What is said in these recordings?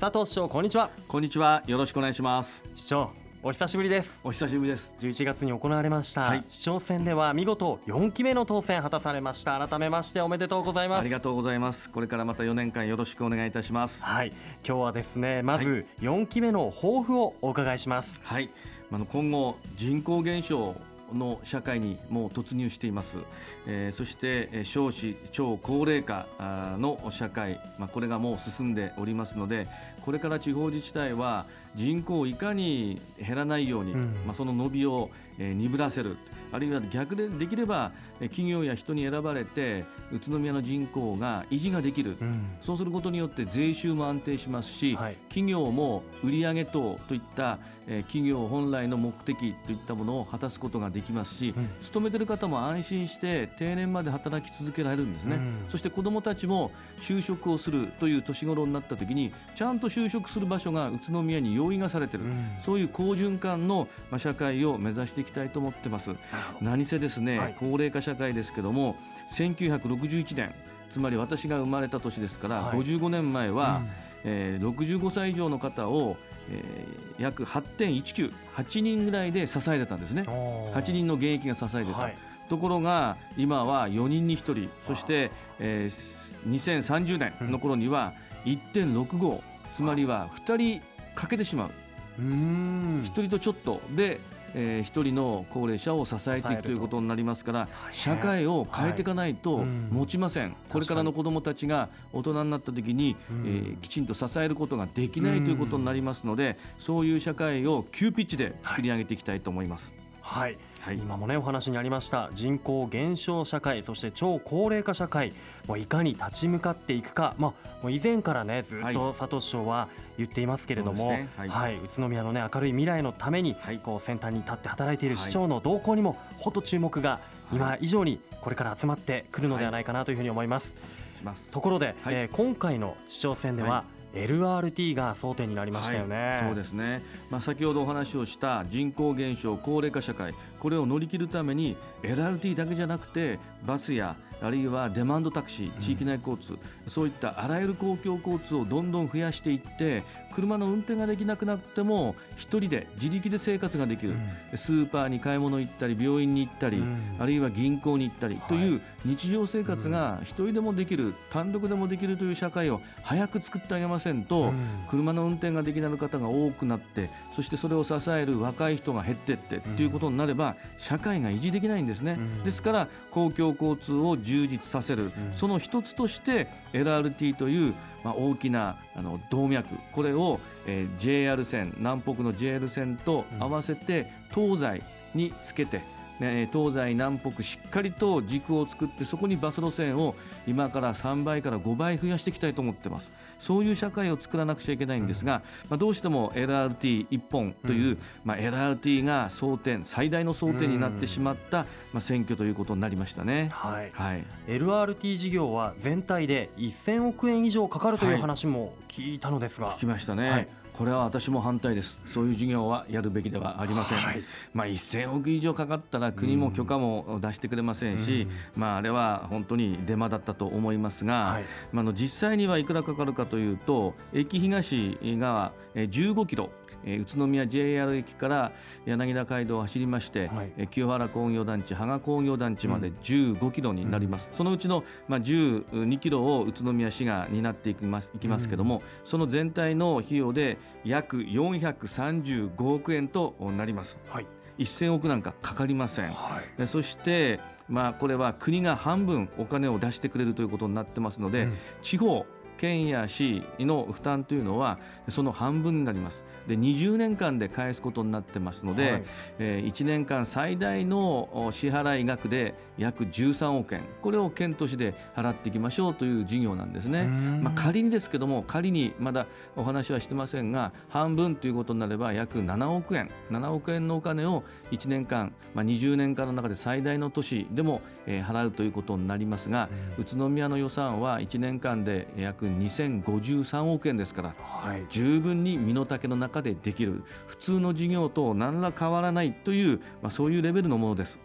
佐藤市長こんにちは。こんにちは。よろしくお願いします。市長お久しぶりです。お久しぶりです。11月に行われました、はい、市長選では見事4期目の当選果たされました。改めましておめでとうございます。ありがとうございます。これからまた4年間よろしくお願いいたします。はい。今日はですねまず4期目の抱負をお伺いします。はい、あの今後人口減少の社会にもう突入しています、えー、そして少子超高齢化の社会、まあ、これがもう進んでおりますのでこれから地方自治体は人口をいかに減らないように、うん、まあ、その伸びを鈍らせる。あるいは逆でできれば企業や人に選ばれて宇都宮の人口が維持ができる、うん、そうすることによって税収も安定しますし、はい、企業も売上等といった企業本来の目的といったものを果たすことができますし、うん、勤めてる方も安心して定年まで働き続けられるんですね、うん、そして子どもたちも就職をするという年頃になった時にちゃんと就職する場所が宇都宮に用意がされている、そういう好循環の社会を目指していきたいと思ってます。何せですね、はい、高齢化社会ですけども1961年つまり私が生まれた年ですから、はい、55年前は、うん、えー、65歳以上の方を、えー、約8.198人ぐらいで支えてたんですね。8人の現役が支えてた、はい、ところが今は4人に1人そして、えー、2030年の頃には1.65、つまりは2人欠けてしまう。1人とちょっと。でえー、一人の高齢者を支えていくということになりますから社会を変えていかないと持ちません、はいうん、これからの子どもたちが大人になった時に、えー、きちんと支えることができないということになりますのでそういう社会を急ピッチで作り上げていきたいと思います。はい、はい、今もねお話にありました人口減少社会そして超高齢化社会もういかに立ち向かっていくか、まあ、もう以前からねずっと佐藤市長は言っていますけれども、はい、ね。はい。はい、宇都宮のね明るい未来のために、こう先端に立って働いている市長の動向にもほと注目が今以上にこれから集まってくるのではないかなというふうに思います。ところで、えー、今回の市長選では、LRT が争点になりましたよね、はい、そうですね、まあ、先ほどお話をした人口減少高齢化社会これを乗り切るために LRT だけじゃなくてバスやあるいはデマンドタクシー、地域内交通、うん、そういったあらゆる公共交通をどんどん増やしていって車の運転ができなくなっても1人で自力で生活ができる、うん、スーパーに買い物行ったり病院に行ったり、うん、あるいは銀行に行ったりという日常生活が1人でもできる、単独でもできるという社会を早く作ってあげませんと、車の運転ができなる方が多くなってそしてそれを支える若い人が減っていってということになれば社会が維持できないんですね。ですから公共交通を充実させる、その一つとして LRT というまあ、大きなあの動脈。これを、えー、JR 線南北の JR 線と合わせて東西につけて、ね、東西南北しっかりと軸を作ってそこにバス路線を今から3倍から5倍増やしていきたいと思ってます。そういう社会を作らなくちゃいけないんですが、まあ、どうしても LRT1 本という、まあ、LRT が争点最大の争点になってしまった、まあ、選挙ということになりましたね、はい、はい、LRT 事業は全体で1000億円以上かかるという話も聞いたのですが、はい、聞きましたね、はいこれは私も反対です。そういう事業はやるべきではありません、はい、まあ、1000億以上かかったら国も許可も出してくれませんし、うん、まあ、あれは本当にデマだったと思いますが、はい、まあ、の実際にはいくらかかるかというと駅東が15キロえー、宇都宮 JR 駅から柳田街道を走りまして、はい、清原工業団地芳賀工業団地まで15キロになります、うん、そのうちの、まあ、12キロを宇都宮市が担っていきますいきますけども、うん、その全体の費用で約435億円となります。はい。1000億なんかかかりません、はい、そして、まあ、これは国が半分お金を出してくれるということになってますので、うん、地方県や市の負担というのはその半分になります。で20年間で返すことになってますので、はい、えー、1年間最大の支払い額で約13億円。これを県と市で払っていきましょうという事業なんですね、まあ、仮にですけども仮にまだお話はしてませんが半分ということになれば約7億円。7億円のお金を1年間、まあ、20年間の中で最大の都市でも、えー、払うということになりますが宇都宮の予算は1年間で約2053億円ですから、はい、十分に身の丈の中でできる普通の事業と何ら変わらないという、まあ、そういうレベルのものです。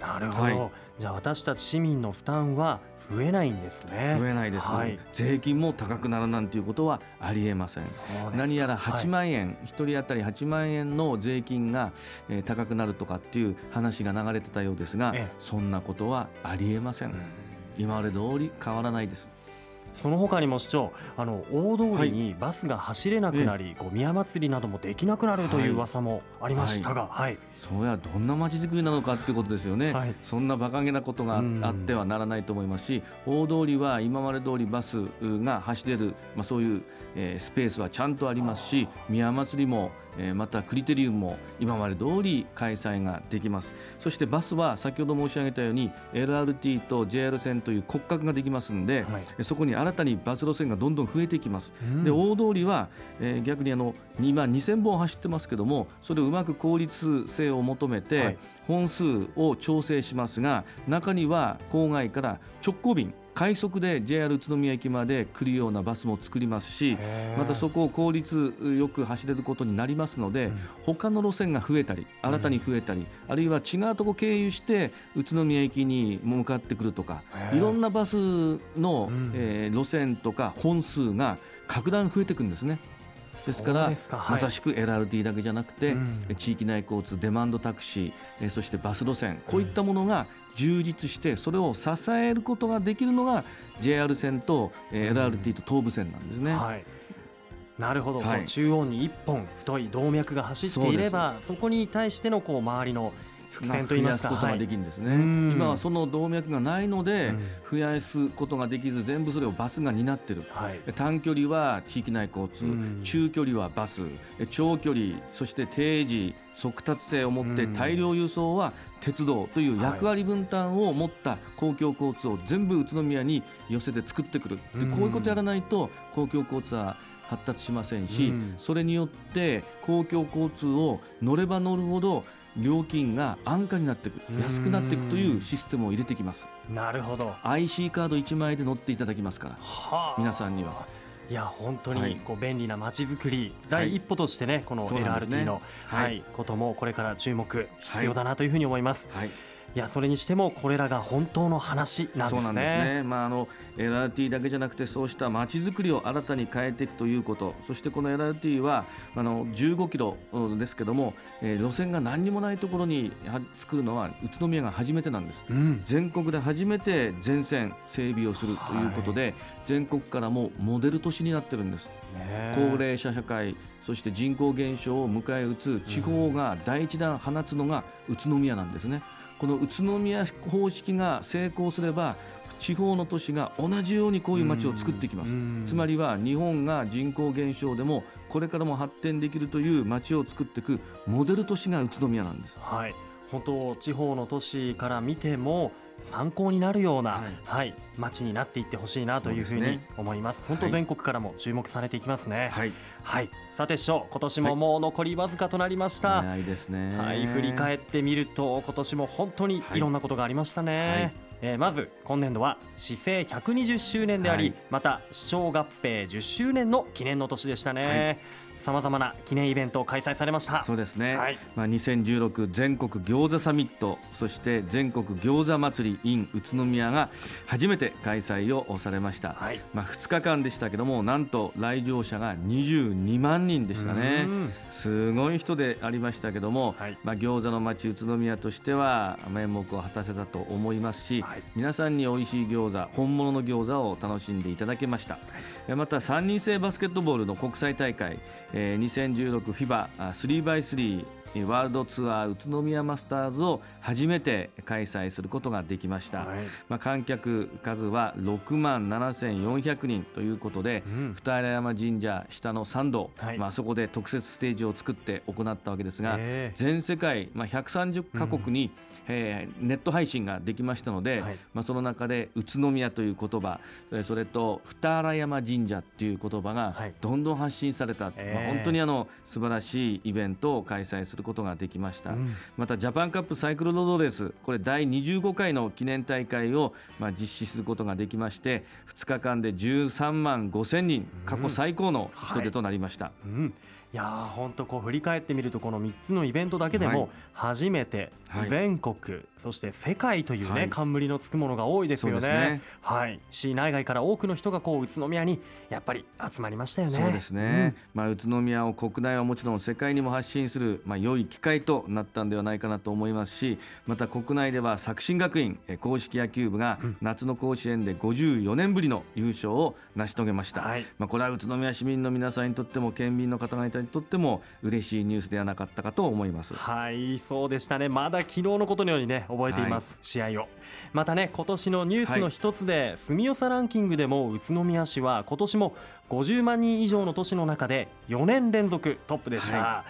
なるほど、はい、じゃあ私たち市民の負担は増えないんですね。増えないです、はい、税金も高くならなんていうことはありえません。何やら8万円、はい、1人当たり8万円の税金が、えー、高くなるとかっていう話が流れてたようですが、そんなことはありえません、今まで通り変わらないですその他にも市長あの大通りにバスが走れなくなり、はい、こう宮祭りなどもできなくなるという噂もありましたが、はい、はい、そうやどんな街づくりなのかっていうことですよね、はい、そんな馬鹿げなことがあってはならないと思いますし大通りは今まで通りバスが走れる、まあ、そういう、えー、スペースはちゃんとありますし宮祭りもえまたクリテリウムも今まで通り開催ができます。そしてバスは先ほど申し上げたように LRT と JR 線という骨格ができますので、はい、そこに新たにバス路線がどんどん増えていきます、うん、で大通りは、えー、逆にあの今2000本走ってますけどもそれをうまく効率性を求めて本数を調整しますが中には郊外から直行便快速で JR 宇都宮駅まで来るようなバスも作りますしまたそこを効率よく走れることになりますので、うん、他の路線が増えたり新たに増えたり、うん、あるいは違うとこ経由して宇都宮駅に向かってくるとかいろんなバスの、うん、えー、路線とか本数が格段増えていくんですね。ですから、はい、まさしく LRT だけじゃなくて、うん、地域内交通デマンドタクシー、えそしてバス路線こういったものが充実してそれを支えることができるのが JR 線と、え LRT と東武線なんですね。はい。なるほど、はい、中央に1本太い動脈が走っていればそこに対してのこう周りの伏線といいますか、ことができるんですね、はい、今はその動脈がないので、増やすことができず全部それをバスが担っている、はい、短距離は地域内交通、中距離はバス。長距離そして定時速達性を持って大量輸送は鉄道という役割分担を持った公共交通を全部宇都宮に寄せて作ってくる。でこういうことやらないと公共交通は発達しませんし、それによって公共交通を乗れば乗るほど料金が安価になっていく安くなっていくというシステムを入れてきます。なるほど。IC カード1枚で乗っていただきますから、はあ、皆さんには。いや本当にこう便利なまちづくり、はい、第一歩としてねこの LRT の、はい、こともこれから注目必要だなというふうに思います。はいいやそれにしてもこれらが本当の話なんですね。そうなんですね。まああの LRT だけじゃなくてそうした街づくりを新たに変えていくということ、そしてこの LRT はあの15キロですけども、えー、路線が何にもないところに作るのは宇都宮が初めてなんです。うん、全国で初めて全線整備をするということで、はい、全国からもモデル都市になってるんです。高齢者社会そして人口減少を迎え撃つ地方が第一弾放つのが宇都宮なんですね。この宇都宮方式が成功すれば地方の都市が同じようにこういう街を作っていきます。つまりは日本が人口減少でもこれからも発展できるという街を作っていくモデル都市が宇都宮なんです。はい。本当地方の都市から見ても参考になるような、はい、はい、街になっていってほしいなというふうに思います。すね、本当全国からも注目されていきますね。はい、はい、さて師匠、今年ももう残りわずかとなりました。はい、ですね。はい、振り返ってみると今年も本当にいろんなことがありましたね。えー、まず今年度は市政120周年であり、はい、また市長合併10周年の記念の年でしたね。さまざまな記念イベントを開催されました。そうですね、はい、まあ、2016全国餃子サミットそして全国餃子祭り in 宇都宮が初めて開催をされました、はい、まあ、2日間でしたけどもなんと来場者が22万人でしたね。すごい人でありましたけども、はい、まあ、餃子の街宇都宮としては面目を果たせたと思いますし、皆さんに美味しい。餃子本物の餃子を楽しんでいただけました、また3人制バスケットボールの国際大会えー、2016FIBA3x3 ワールドツアー宇都宮マスターズを初めて開催することができました、はい、まあ、観客数は6万7400人ということで、うん、二荒山神社下の参道、はい、まあ、そこで特設ステージを作って行ったわけですが、全世界、まあ、130カ国に、うん、えー、ネット配信ができましたので、はい、まあ、その中で宇都宮という言葉それと二荒山神社という言葉がどんどん発信された、まあ、本当にあの素晴らしいイベントを開催することができました、うん、またジャパンカップサイクルロードレースこれ第25回の記念大会をまあ実施することができまして2日間で13万5千人過去最高の人出となりました、うんはい。うん。いやー本当こう振り返ってみるとこの3つのイベントだけでも初めて全国、そして世界というね、はい、冠のつくものが多いですよね。ねはい、市内外から多くの人がこう宇都宮にやっぱり集まりましたよね。そうですね。うん、まあ宇都宮を国内はもちろん世界にも発信するまあ良い機会となったんではないかなと思いますし、また国内では作新学院公式野球部が夏の甲子園で54年ぶりの優勝を成し遂げました。はい、まあこれは宇都宮市民の皆さんにとっても県民の方々にとっても嬉しいニュースではなかったかと思います。はいそうでしたねまだ昨日のことのようにね覚えています、はい、試合を。またね今年のニュースの一つで、はい、住吉ランキングでも宇都宮市は今年も50万人以上の都市の中で4年連続トップでした。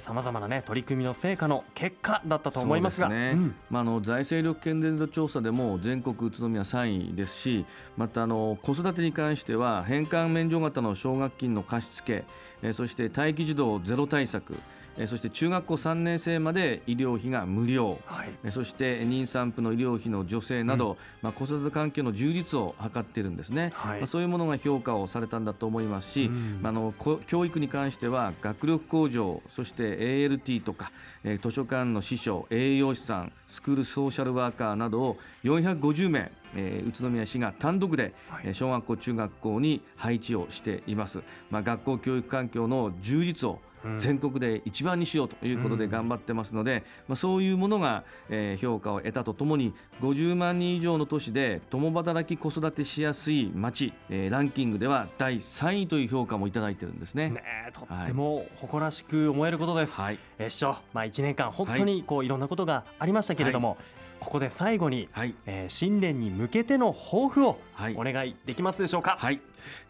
さまざまなね取り組みの成果の結果だったと思いますが、ね。うん、まあ、あの財政力健全度調査でも全国宇都宮3位ですしまたあの子育てに関しては返還免除型の奨学金の貸付、えそして待機児童ゼロ対策えそして中学校3年生まで医療費が無料、はい、えそして妊産婦の医療費の助成など、うん、まあ、子育て環境の充実を図っているんですね、はい、まあ、そういうものが評価をされたんだと思いますし、うん、まあ、の教育に関しては学力向上そして ALT とか、え図書館の司書栄養士さんスクールソーシャルワーカーなどを450名えー、宇都宮市が単独で、はい、小学校中学校に配置をしています、まあ、学校教育環境の充実を全国で一番にしようということで頑張ってますので、まあ、そういうものが、えー、評価を得たとともに50万人以上の都市で共働き子育てしやすい町、えー、ランキングでは第3位という評価もいただいてるんですね。ねとっても誇らしく思えることです。はい、えー、師匠、まあ、1年間本当にこういろんなことがありましたけれども、はいここで最後に、はい、えー、新年に向けての抱負をお願いできますでしょうか、はい、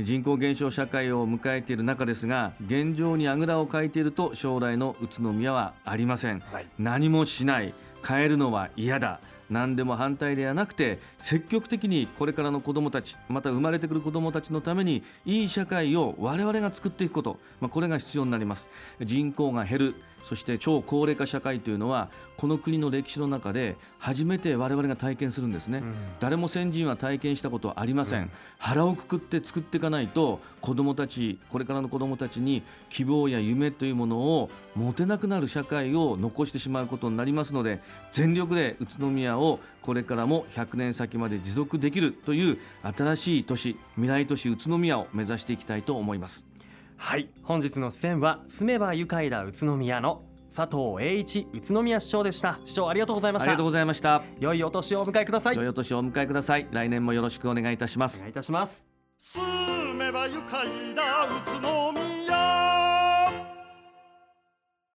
人口減少社会を迎えている中ですが現状にあぐらをかいていると将来の宇都宮はありません、はい、何もしない。変えるのは嫌だ何でも反対ではなくて積極的にこれからの子どもたちまた生まれてくる子どもたちのためにいい社会を我々が作っていくこと、まあ、これが必要になります。人口が減るそして超高齢化社会というのはこの国の歴史の中で初めて我々が体験するんですね、うん、誰も先人は体験したことはありません、うん、腹をくくって作っていかないと子どもたちこれからの子どもたちに希望や夢というものを持てなくなる社会を残してしまうことになりますので全力で宇都宮をこれからも100年先まで持続できるという新しい都市未来都市宇都宮を目指していきたいと思います。はい本日の出演は住めば愉快だ宇都宮の佐藤栄一宇都宮市長でした。市長ありがとうございました。ありがとうございました。良いお年をお迎えください。良いお年をお迎えください。来年もよろしくお願いいたします。お願いいたします。住めば愉快だ宇都宮